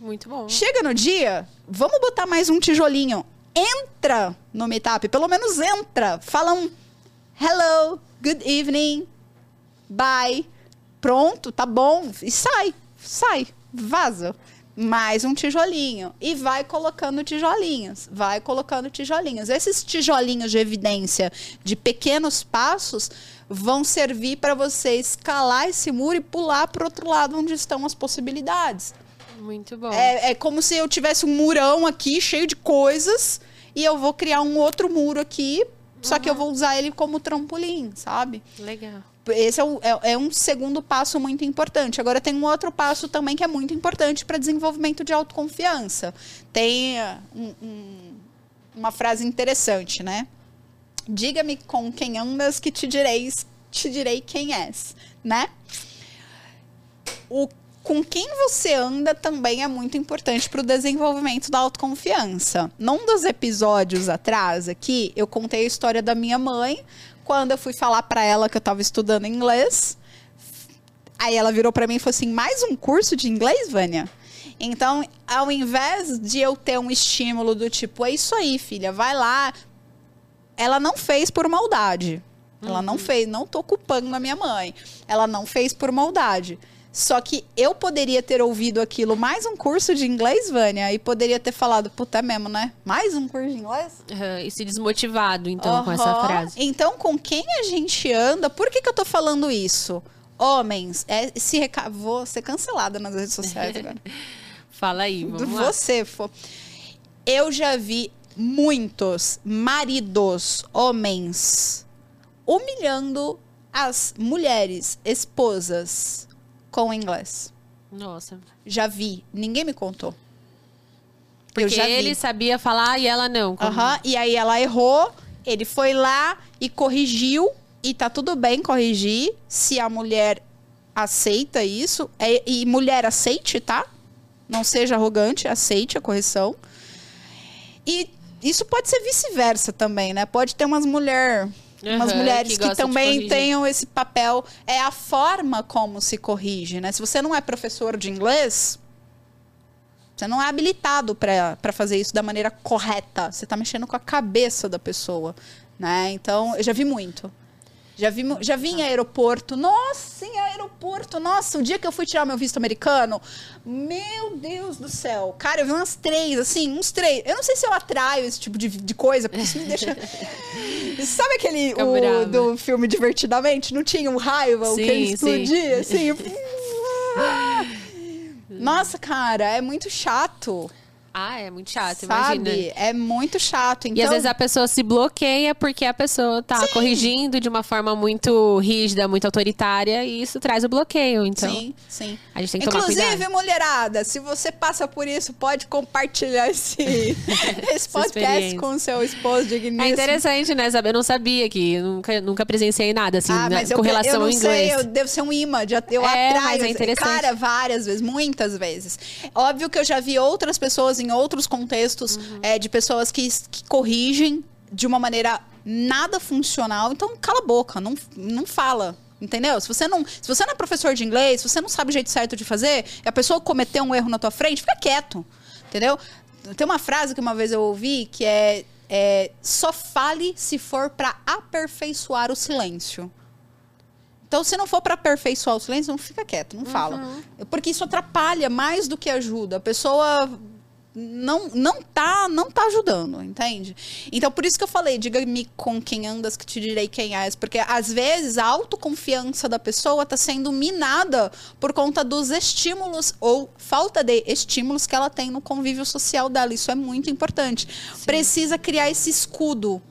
Muito bom. Chega no dia, vamos botar mais um tijolinho. Entra no Meetup, pelo menos entra. Fala um hello, good evening, bye, pronto, tá bom, e sai, sai, vaza. Mais um tijolinho. E vai colocando tijolinhos. Vai colocando tijolinhos. Esses tijolinhos de evidência de pequenos passos vão servir para você escalar esse muro e pular para outro lado onde estão as possibilidades. Muito bom. É, é como se eu tivesse um murão aqui cheio de coisas e eu vou criar um outro muro aqui só que eu vou usar ele como trampolim, sabe? Legal. Esse é, o, é, é, um segundo passo muito importante. Agora tem um outro passo também que é muito importante para desenvolvimento de autoconfiança. Tem uh, um, um, uma frase interessante, né? Diga-me com quem andas que te direi, te direi quem és, né? O com quem você anda também é muito importante para o desenvolvimento da autoconfiança. Num dos episódios atrás aqui, eu contei a história da minha mãe, quando eu fui falar para ela que eu estava estudando inglês. Aí ela virou para mim e falou assim: "Mais um curso de inglês, Vânia?" Então, ao invés de eu ter um estímulo do tipo, é isso aí, filha, vai lá, ela não fez por maldade. Ela uhum. não fez, não tô culpando a minha mãe. Ela não fez por maldade. Só que eu poderia ter ouvido aquilo, mais um curso de inglês, Vânia, e poderia ter falado, puta é mesmo, né? Mais um curso de inglês? Uhum, e se desmotivado, então, uhum. com essa frase. Então, com quem a gente anda, por que, que eu tô falando isso? Homens, é, se reca... vou ser cancelada nas redes sociais agora. (laughs) Fala aí, vamos lá. Você for. Eu já vi muitos maridos, homens, humilhando as mulheres, esposas, com inglês. Nossa. Já vi. Ninguém me contou. Porque eu já ele vi. sabia falar e ela não. Aham. Uhum. E aí ela errou, ele foi lá e corrigiu. E tá tudo bem corrigir se a mulher aceita isso. É, e mulher aceite, tá? Não seja arrogante, aceite a correção. E isso pode ser vice-versa também, né? Pode ter umas mulheres Uhum, umas mulheres que, que também tenham esse papel. É a forma como se corrige, né? Se você não é professor de inglês, você não é habilitado para fazer isso da maneira correta. Você está mexendo com a cabeça da pessoa, né? Então, eu já vi muito. Já vi, já vi em aeroporto. Nossa, em aeroporto. Nossa, o dia que eu fui tirar meu visto americano, meu Deus do céu. Cara, eu vi umas três, assim, uns três. Eu não sei se eu atraio esse tipo de, de coisa, porque isso me deixa. (laughs) Sabe aquele o, do filme Divertidamente? Não tinha um raiva, sim, o que ele explodia, sim. assim. (laughs) Nossa, cara, é muito chato. Ah, é muito chato, Sabe? imagina. É muito chato. Então... E às então vezes a pessoa se bloqueia porque a pessoa tá sim. corrigindo de uma forma muito rígida, muito autoritária, e isso traz o bloqueio. Então, sim, sim. A gente tem que Inclusive, tomar cuidado. mulherada, se você passa por isso, pode compartilhar esse, (laughs) esse podcast com o seu esposo digníssimo. É interessante, né? Saber, eu não sabia que nunca, nunca presenciei nada assim ah, né, com eu, relação eu não ao inglês. Sei, eu devo ser um imã, eu é, atraio. Mas é interessante. Cara, várias vezes, muitas vezes. Óbvio que eu já vi outras pessoas em outros contextos uhum. é, de pessoas que, que corrigem de uma maneira nada funcional. Então, cala a boca, não, não fala. Entendeu? Se você, não, se você não é professor de inglês, se você não sabe o jeito certo de fazer, e a pessoa cometeu um erro na tua frente, fica quieto. Entendeu? Tem uma frase que uma vez eu ouvi que é, é só fale se for para aperfeiçoar o silêncio. Então, se não for para aperfeiçoar o silêncio, não fica quieto, não fala. Uhum. Porque isso atrapalha mais do que ajuda. A pessoa não não tá não tá ajudando, entende? Então por isso que eu falei, diga-me com quem andas que te direi quem és, porque às vezes a autoconfiança da pessoa tá sendo minada por conta dos estímulos ou falta de estímulos que ela tem no convívio social dela. Isso é muito importante. Precisa criar esse escudo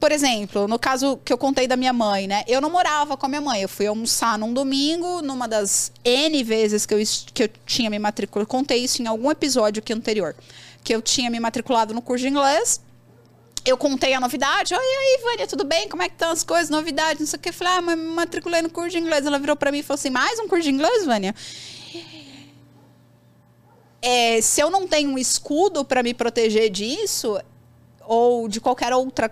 por exemplo, no caso que eu contei da minha mãe, né? Eu não morava com a minha mãe. Eu fui almoçar num domingo, numa das N vezes que eu, que eu tinha me matriculado. Contei isso em algum episódio aqui anterior. Que eu tinha me matriculado no curso de inglês. Eu contei a novidade. Oi, aí, Vânia, tudo bem? Como é que estão as coisas? Novidades, não sei o que. Eu falei, ah, mas me matriculei no curso de inglês. Ela virou para mim e falou assim: mais um curso de inglês, Vânia? É, se eu não tenho um escudo para me proteger disso, ou de qualquer outra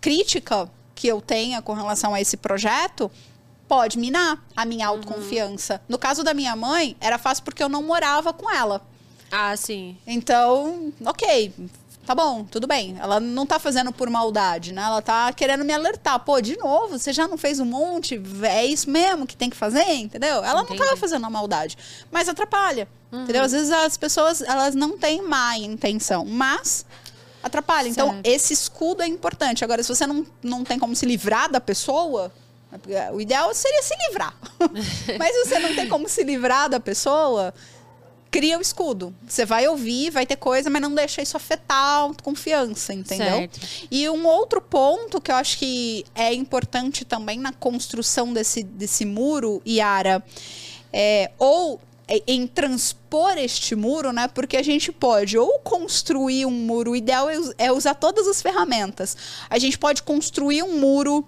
crítica que eu tenha com relação a esse projeto pode minar a minha uhum. autoconfiança. Uhum. No caso da minha mãe, era fácil porque eu não morava com ela. Ah, sim. Então, ok, tá bom, tudo bem. Ela não tá fazendo por maldade, né? Ela tá querendo me alertar. Pô, de novo, você já não fez um monte? É isso mesmo que tem que fazer, entendeu? Ela Entendi. não tava fazendo a maldade, mas atrapalha. Uhum. Entendeu? Às vezes as pessoas, elas não têm má intenção, mas atrapalha. Então, certo. Então, esse escudo é importante. Agora, se você não, não tem como se livrar da pessoa, né, o ideal seria se livrar. (laughs) Mas se você não tem como se livrar da pessoa, cria o escudo. Você vai ouvir, vai ter coisa, mas não deixa isso afetar a autoconfiança, entendeu? Certo. E um outro ponto que eu acho que é importante também na construção desse, desse muro, Yara, é, ou em transpor este muro, né? Porque a gente pode ou construir um muro, o ideal é, é usar todas as ferramentas. A gente pode construir um muro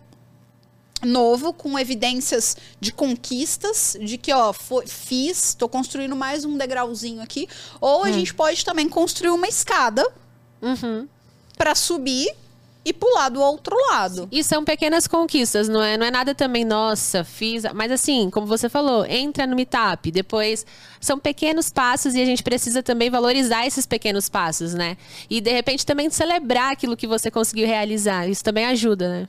novo com evidências de conquistas, de que ó, foi, fiz, estou construindo mais um degrauzinho aqui, ou a hum. gente pode também construir uma escada uhum. para subir e pular do outro lado. E são pequenas conquistas, não é? Não é nada também, nossa, fiz. Mas assim, como você falou, entra no meetup, depois. São pequenos passos e a gente precisa também valorizar esses pequenos passos, né? E de repente também celebrar aquilo que você conseguiu realizar. Isso também ajuda, né?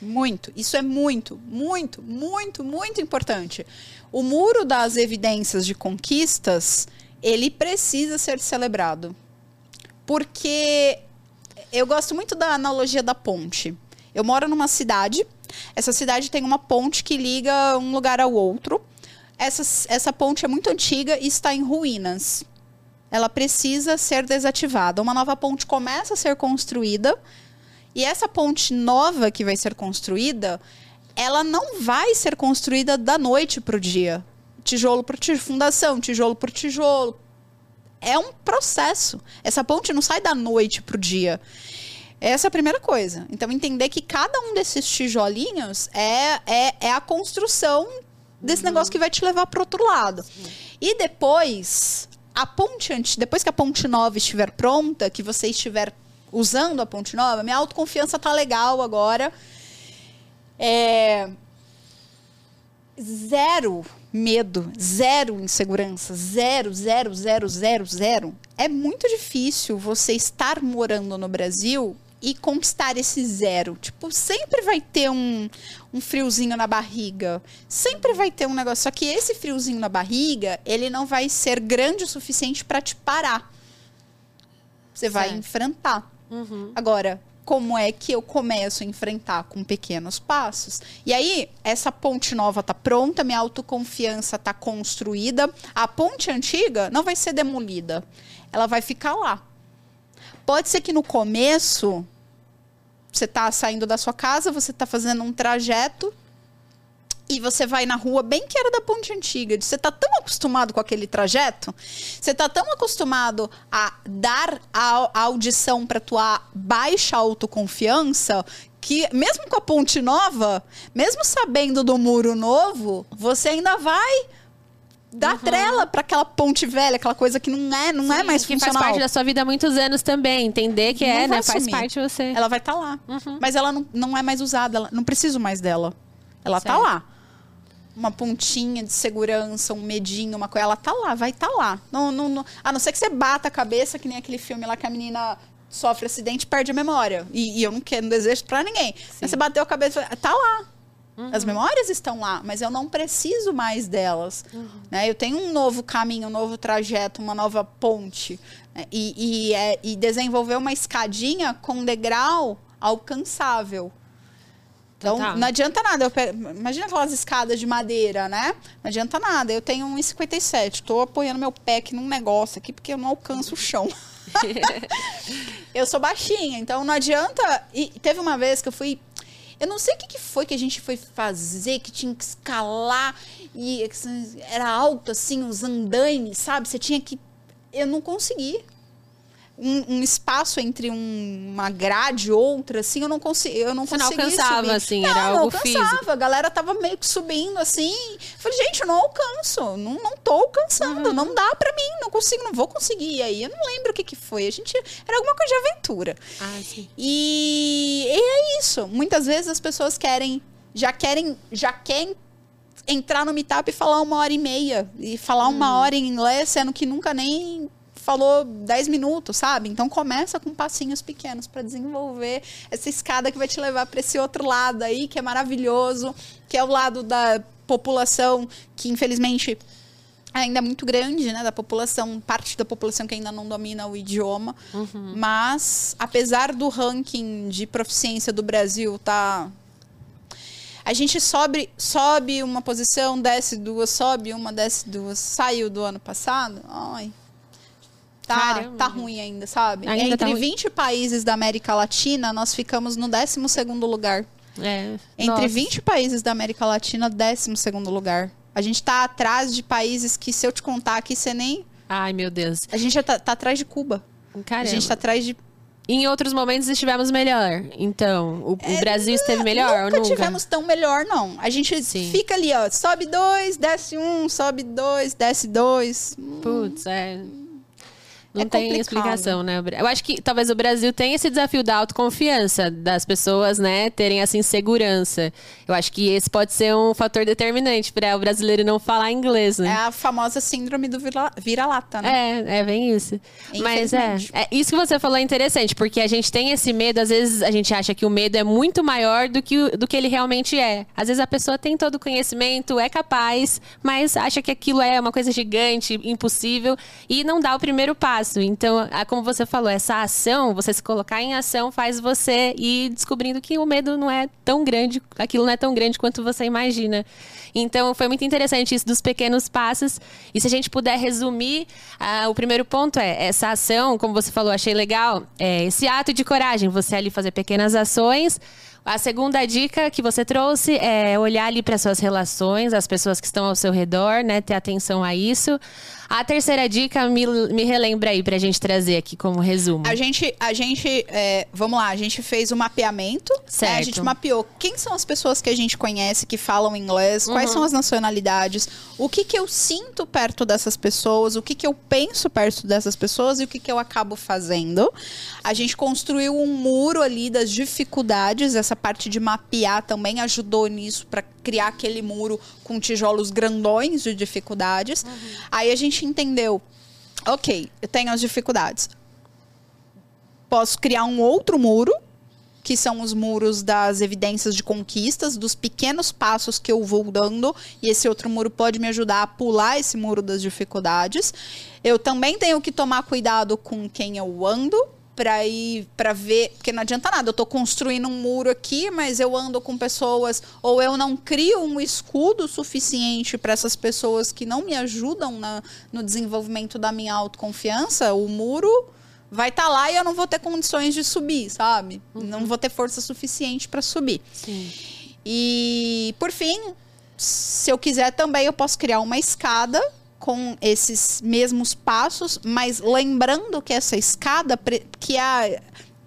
Muito. Isso é muito, muito, muito, muito importante. O muro das evidências de conquistas, ele precisa ser celebrado. Porque eu gosto muito da analogia da ponte. Eu moro numa cidade. Essa cidade tem uma ponte que liga um lugar ao outro. Essa, essa ponte é muito antiga e está em ruínas. Ela precisa ser desativada. Uma nova ponte começa a ser construída. E essa ponte nova que vai ser construída, ela não vai ser construída da noite para o dia. Tijolo por tijolo, fundação, tijolo por tijolo, é um processo. Essa ponte não sai da noite pro dia. Essa é a primeira coisa. Então, entender que cada um desses tijolinhos é, é, é a construção desse uhum. negócio que vai te levar para outro lado. Sim. E depois, a ponte antes, depois que a ponte nova estiver pronta, que você estiver usando a ponte nova, minha autoconfiança tá legal agora. É, zero medo, zero insegurança, zero, zero, zero, zero, zero. É muito difícil você estar morando no Brasil e conquistar esse zero. Tipo, sempre vai ter um, um friozinho na barriga. Sempre vai ter um negócio. Só que esse friozinho na barriga, ele não vai ser grande o suficiente para te parar. Você certo. vai enfrentar. Uhum. Agora, como é que eu começo a enfrentar com pequenos passos. E aí, essa ponte nova tá pronta, minha autoconfiança tá construída, a ponte antiga não vai ser demolida. Ela vai ficar lá. Pode ser que no começo você tá saindo da sua casa, você tá fazendo um trajeto e você vai na rua bem que era da ponte antiga. Você tá tão acostumado com aquele trajeto, você tá tão acostumado a dar a, a audição para tua baixa autoconfiança que mesmo com a ponte nova, mesmo sabendo do muro novo, você ainda vai dar uhum. trela para aquela ponte velha, aquela coisa que não é, não é Sim, é mais que funcional. faz parte da sua vida há muitos anos também, entender que não é, né, faz parte de você. Ela vai estar tá lá, uhum. mas ela não, não é mais usada, ela, não preciso mais dela. Ela tá certo. tá lá. Uma pontinha de segurança, um medinho, uma coisa, ela tá lá, vai tá lá. Não, não, não, a não ser que você bata a cabeça, que nem aquele filme lá que a menina sofre acidente e perde a memória. E, e eu não quero, não desejo pra ninguém. Mas você bateu a cabeça, tá lá. Uhum. As memórias estão lá, mas eu não preciso mais delas. Uhum. Né? Eu tenho um novo caminho, um novo trajeto, uma nova ponte. Né? E, e, é, e desenvolver uma escadinha com degrau alcançável. Então, tá. não adianta nada. Eu, imagina aquelas escadas de madeira, né? Não adianta nada. Eu tenho 1,57. Estou apoiando meu pé aqui num negócio aqui porque eu não alcanço o chão. (laughs) eu sou baixinha, então não adianta. E teve uma vez que eu fui. Eu não sei o que, que foi que a gente foi fazer, que tinha que escalar e era alto assim, os andaimes, sabe? Você tinha que. Eu não consegui um, um, espaço entre um, uma grade e outra, assim, eu não, consegui, eu não Você conseguia não alcançava, subir. assim, não, era algo não alcançava. físico. A galera tava meio que subindo, assim. Falei, gente, eu não alcanço. Não, não tô alcançando. Uhum. Não dá pra mim. Não consigo, não vou conseguir. E aí, eu não lembro o que que foi. A gente... Era alguma coisa de aventura. Ah, sim. E, e é isso. Muitas vezes as pessoas querem... Já querem... Já querem entrar no Meetup e falar uma hora e meia. E falar uma Uhum. hora em inglês, sendo que nunca nem falou 10 minutos, sabe? Então começa com passinhos pequenos para desenvolver essa escada que vai te levar para esse outro lado aí, que é maravilhoso, que é o lado da população que infelizmente ainda é muito grande, né, da população, parte da população que ainda não domina o idioma, Uhum. mas apesar do ranking de proficiência do Brasil tá a gente sobe, sobe uma posição, desce duas, sobe uma, desce duas. Saiu do ano passado? Ai. Tá, Caramba. tá ruim ainda, sabe? Ainda tá Entre ruim. 20 países da América Latina, nós ficamos no 12º lugar. É. Entre Nossa. 20 países da América Latina, 12º lugar. A gente tá atrás de países que, se eu te contar aqui, você nem... Ai, meu Deus. A gente já tá, tá atrás de Cuba. Caramba. A gente tá atrás de... Em outros momentos estivemos melhor. Então, o, o Brasil esteve melhor É, nunca ou nunca? tivemos tão melhor, não. A gente Sim. fica ali, ó. Sobe dois, desce um, sobe dois, desce dois. Putz, é. Não É tem explicação, né? Eu acho que talvez o Brasil tenha esse desafio da autoconfiança, das pessoas, né, terem essa insegurança. Eu acho que esse pode ser um fator determinante para o brasileiro não falar inglês, É né? a famosa síndrome do vira- vira-lata, né? É, é bem isso. Mas é, é, isso que você falou é interessante, porque a gente tem esse medo, às vezes a gente acha que o medo é muito maior do que, o- do que ele realmente é. Às vezes a pessoa tem todo o conhecimento, é capaz, mas acha que aquilo é uma coisa gigante, impossível, e não dá o primeiro passo. Então, a- como você falou, essa ação, você se colocar em ação, faz você ir descobrindo que o medo não é tão grande, aquilo não é tão grande quanto você imagina. Então, foi muito interessante isso dos pequenos passos. E se a gente puder resumir, ah, o primeiro ponto é essa ação, como você falou, achei legal, é esse ato de coragem, você ali fazer pequenas ações. A segunda dica que você trouxe é olhar ali para suas relações, as pessoas que estão ao seu redor, né? Ter atenção a isso. A terceira dica, me, me relembra aí pra gente trazer aqui como resumo. A gente, a gente é, vamos lá, a gente fez o mapeamento. né? A Certo. gente mapeou quem são as pessoas que a gente conhece que falam inglês, quais Uhum. são as nacionalidades, o que que eu sinto perto dessas pessoas, o que que eu penso perto dessas pessoas e o que que eu acabo fazendo. A gente construiu um muro ali das dificuldades, essa parte de mapear também ajudou nisso para criar aquele muro com tijolos grandões de dificuldades. Aí a gente entendeu, ok, eu tenho as dificuldades posso criar um outro muro, que são os muros das evidências de conquistas, dos pequenos passos que eu vou dando, e esse outro muro pode me ajudar a pular esse muro das dificuldades. Eu também tenho que tomar cuidado com quem eu ando. Pra ir, pra ver, porque não adianta nada, eu tô construindo um muro aqui, mas eu ando com pessoas, ou eu não crio um escudo suficiente para essas pessoas que não me ajudam na, no desenvolvimento da minha autoconfiança, o muro vai estar lá e eu não vou ter condições de subir, sabe? Não vou ter força suficiente para subir. Sim. E por fim, se eu quiser também eu posso criar uma escada com esses mesmos passos, mas lembrando que essa escada que é a é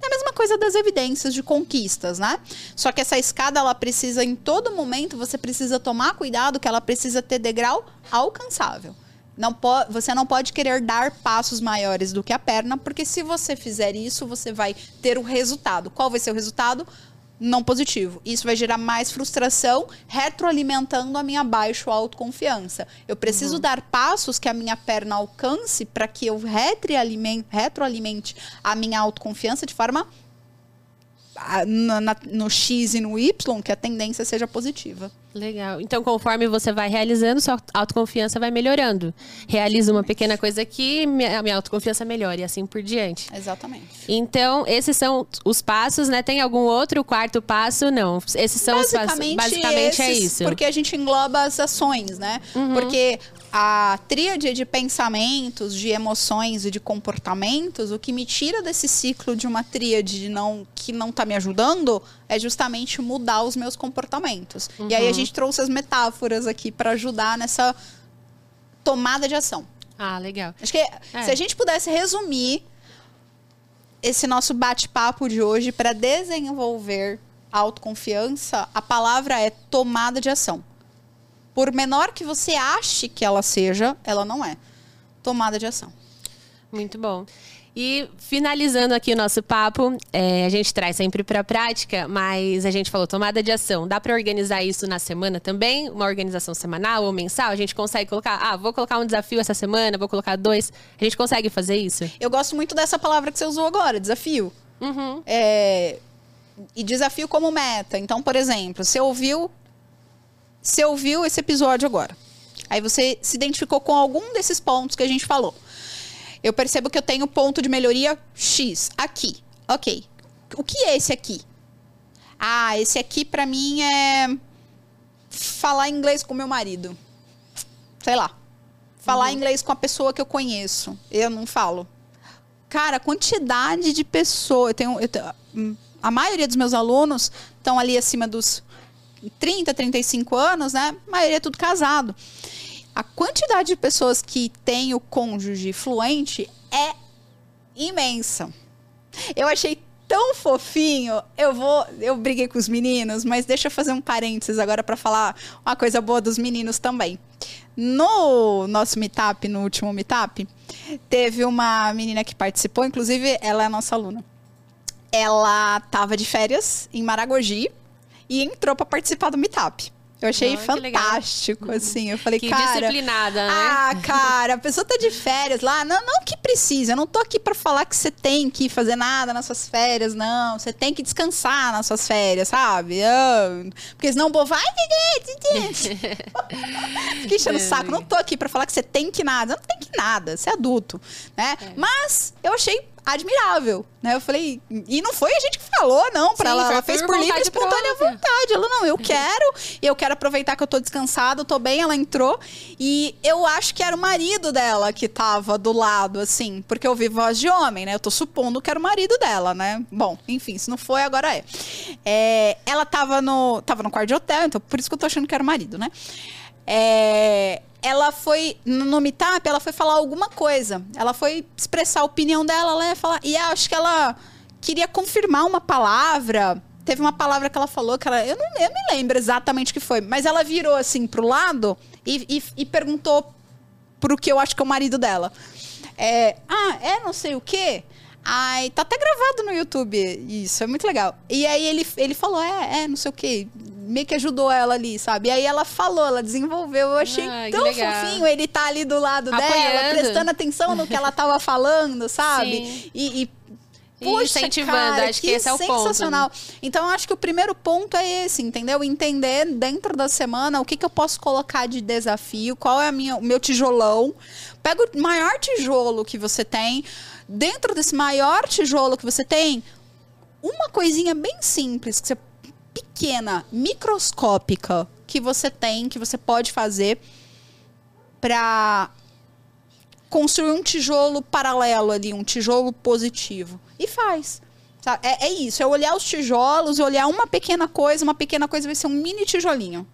a mesma coisa das evidências de conquistas, né? Só que essa escada ela precisa em todo momento você precisa tomar cuidado que ela precisa ter degrau alcançável. Não po- você não pode querer dar passos maiores do que a perna, porque se você fizer isso, você vai ter o resultado. Qual vai ser o resultado? Não positivo. Isso vai gerar mais frustração, retroalimentando a minha baixa autoconfiança. Eu preciso uhum. dar passos que a minha perna alcance para que eu retroalimente, retroalimente a minha autoconfiança de forma na, na, no X e no Y, que a tendência seja positiva. Legal. Então, conforme você vai realizando, sua autoconfiança vai melhorando. Realiza uma pequena coisa aqui, a minha autoconfiança melhora e assim por diante. Exatamente. Então, esses são os passos, né? Tem algum outro quarto passo? Não. Esses são os passos. Basicamente é esses, é isso. Porque a gente engloba as ações, né? Uhum. Porque a tríade de pensamentos, de emoções e de comportamentos, o que me tira desse ciclo de uma tríade de não, que não está me ajudando é justamente mudar os meus comportamentos. Uhum. E aí a uhum. gente trouxe as metáforas aqui para ajudar nessa tomada de ação. Ah, legal. Acho que é. se a gente pudesse resumir esse nosso bate-papo de hoje para desenvolver autoconfiança, a palavra é tomada de ação. Por menor que você ache que ela seja, ela não é. Tomada de ação. Muito bom. E finalizando aqui o nosso papo, é, a gente traz sempre para a prática, mas a gente falou tomada de ação. Dá para organizar isso na semana também? Uma organização semanal ou mensal? A gente consegue colocar, ah, vou colocar um desafio essa semana, vou colocar dois. A gente consegue fazer isso? Eu gosto muito dessa palavra que você usou agora, desafio. Uhum. É, e desafio como meta. Então, por exemplo, você ouviu você ouviu esse episódio agora. Aí você se identificou com algum desses pontos que a gente falou. Eu percebo que eu tenho ponto de melhoria X aqui. Ok. O que é esse aqui? Ah, esse aqui para mim é falar inglês com meu marido. Sei lá. Falar uhum. inglês com a pessoa que eu conheço. Eu não falo. Cara, a quantidade de pessoas. Eu tenho, eu tenho, hum, a maioria dos meus alunos estão ali acima dos 30, 35 anos, né? A maioria é tudo casado. A quantidade de pessoas que tem o cônjuge fluente é imensa. Eu achei tão fofinho. Eu vou, eu briguei com os meninos, mas deixa eu fazer um parênteses agora para falar uma coisa boa dos meninos também. No nosso meetup, no último meetup, teve uma menina que participou, inclusive ela é nossa aluna. Ela estava de férias em Maragogi e entrou para participar do Meetup. Eu achei fantástico, assim. Eu falei, que cara. disciplinada, né? Ah, cara, a pessoa tá de férias lá. Não, não que precisa. Eu não tô aqui para falar que você tem que fazer nada nas suas férias, não. Você tem que descansar nas suas férias, sabe? Ah, porque senão o povo vai. (laughs) Fiquei enchendo o saco. Não tô aqui para falar que você tem que nada. Não tem que nada. Você é adulto, né? É. Mas eu achei admirável, né? Eu falei, e não foi a gente que falou, não, para ela. Ela fez por livre espontânea vontade. Ela, não, eu quero, e eu quero aproveitar que eu tô descansado, tô bem, ela entrou. E eu acho que era o marido dela que tava do lado, assim, porque eu vi voz de homem, né? Eu tô supondo que era o marido dela, né? Bom, enfim, se não foi, agora é. é ela tava no, tava no quarto de hotel, então por isso que eu tô achando que era o marido, né? É, ela foi, no meetup, ela foi falar alguma coisa. Ela foi expressar a opinião dela, ela ia falar. E acho que ela queria confirmar uma palavra. Teve uma palavra que ela falou que ela. Eu não eu me lembro exatamente o que foi, mas ela virou assim pro lado e, e, e perguntou pro que eu acho que é o marido dela. É, ah, é não sei o quê. Ai, tá até gravado no YouTube isso, é muito legal. E aí ele, ele falou, é, é, não sei o quê meio que ajudou ela ali, sabe? E aí ela falou, ela desenvolveu. Eu achei ah, tão fofinho ele tá ali do lado Apoiando. dela, prestando atenção no que ela tava falando, (laughs) sabe? E, e Poxa, incentivando, cara, acho que, que esse é o sensacional. ponto. Né? Então, acho que o primeiro ponto é esse, entendeu? Entender dentro da semana o que, que eu posso colocar de desafio, qual é a minha, o meu tijolão. Pega o maior tijolo que você tem. Dentro desse maior tijolo que você tem, uma coisinha bem simples que você pequena, microscópica que você tem, que você pode fazer para construir um tijolo paralelo ali, um tijolo positivo. E faz. É, é, isso, é olhar os tijolos, olhar uma pequena coisa, uma pequena coisa vai ser um mini tijolinho.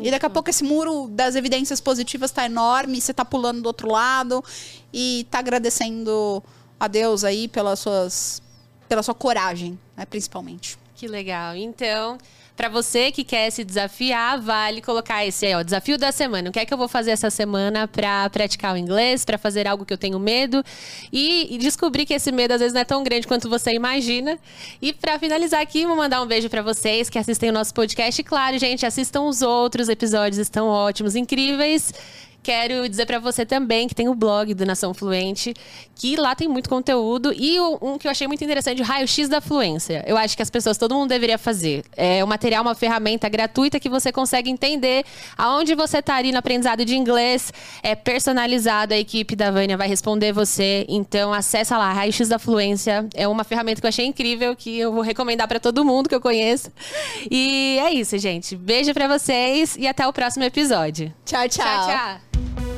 E daqui a pouco esse muro das evidências positivas está enorme, você está pulando do outro lado e está agradecendo a Deus aí pelas suas, pela sua coragem, né, principalmente. Que legal. Então, Para você que quer se desafiar, vale colocar esse aí, ó, desafio da semana. O que é que eu vou fazer essa semana para praticar o inglês, para fazer algo que eu tenho medo e, e, descobrir que esse medo às vezes não é tão grande quanto você imagina. E para finalizar aqui, vou mandar um beijo para vocês que assistem o nosso podcast. E claro, gente, assistam os outros episódios, estão ótimos, incríveis. Quero dizer para você também que tem o blog do Nação Fluente, que lá tem muito conteúdo. E um que eu achei muito interessante, o raio-x da fluência. Eu acho que as pessoas, todo mundo deveria fazer. É um material, uma ferramenta gratuita que você consegue entender aonde você está ali no aprendizado de inglês. É personalizado, a equipe da Vânia vai responder você. Então, acessa lá, raio-x da fluência. É uma ferramenta que eu achei incrível, que eu vou recomendar para todo mundo que eu conheço. E é isso, gente. Beijo para vocês e até o próximo episódio. Tchau, tchau. Tchau, tchau. Thank you.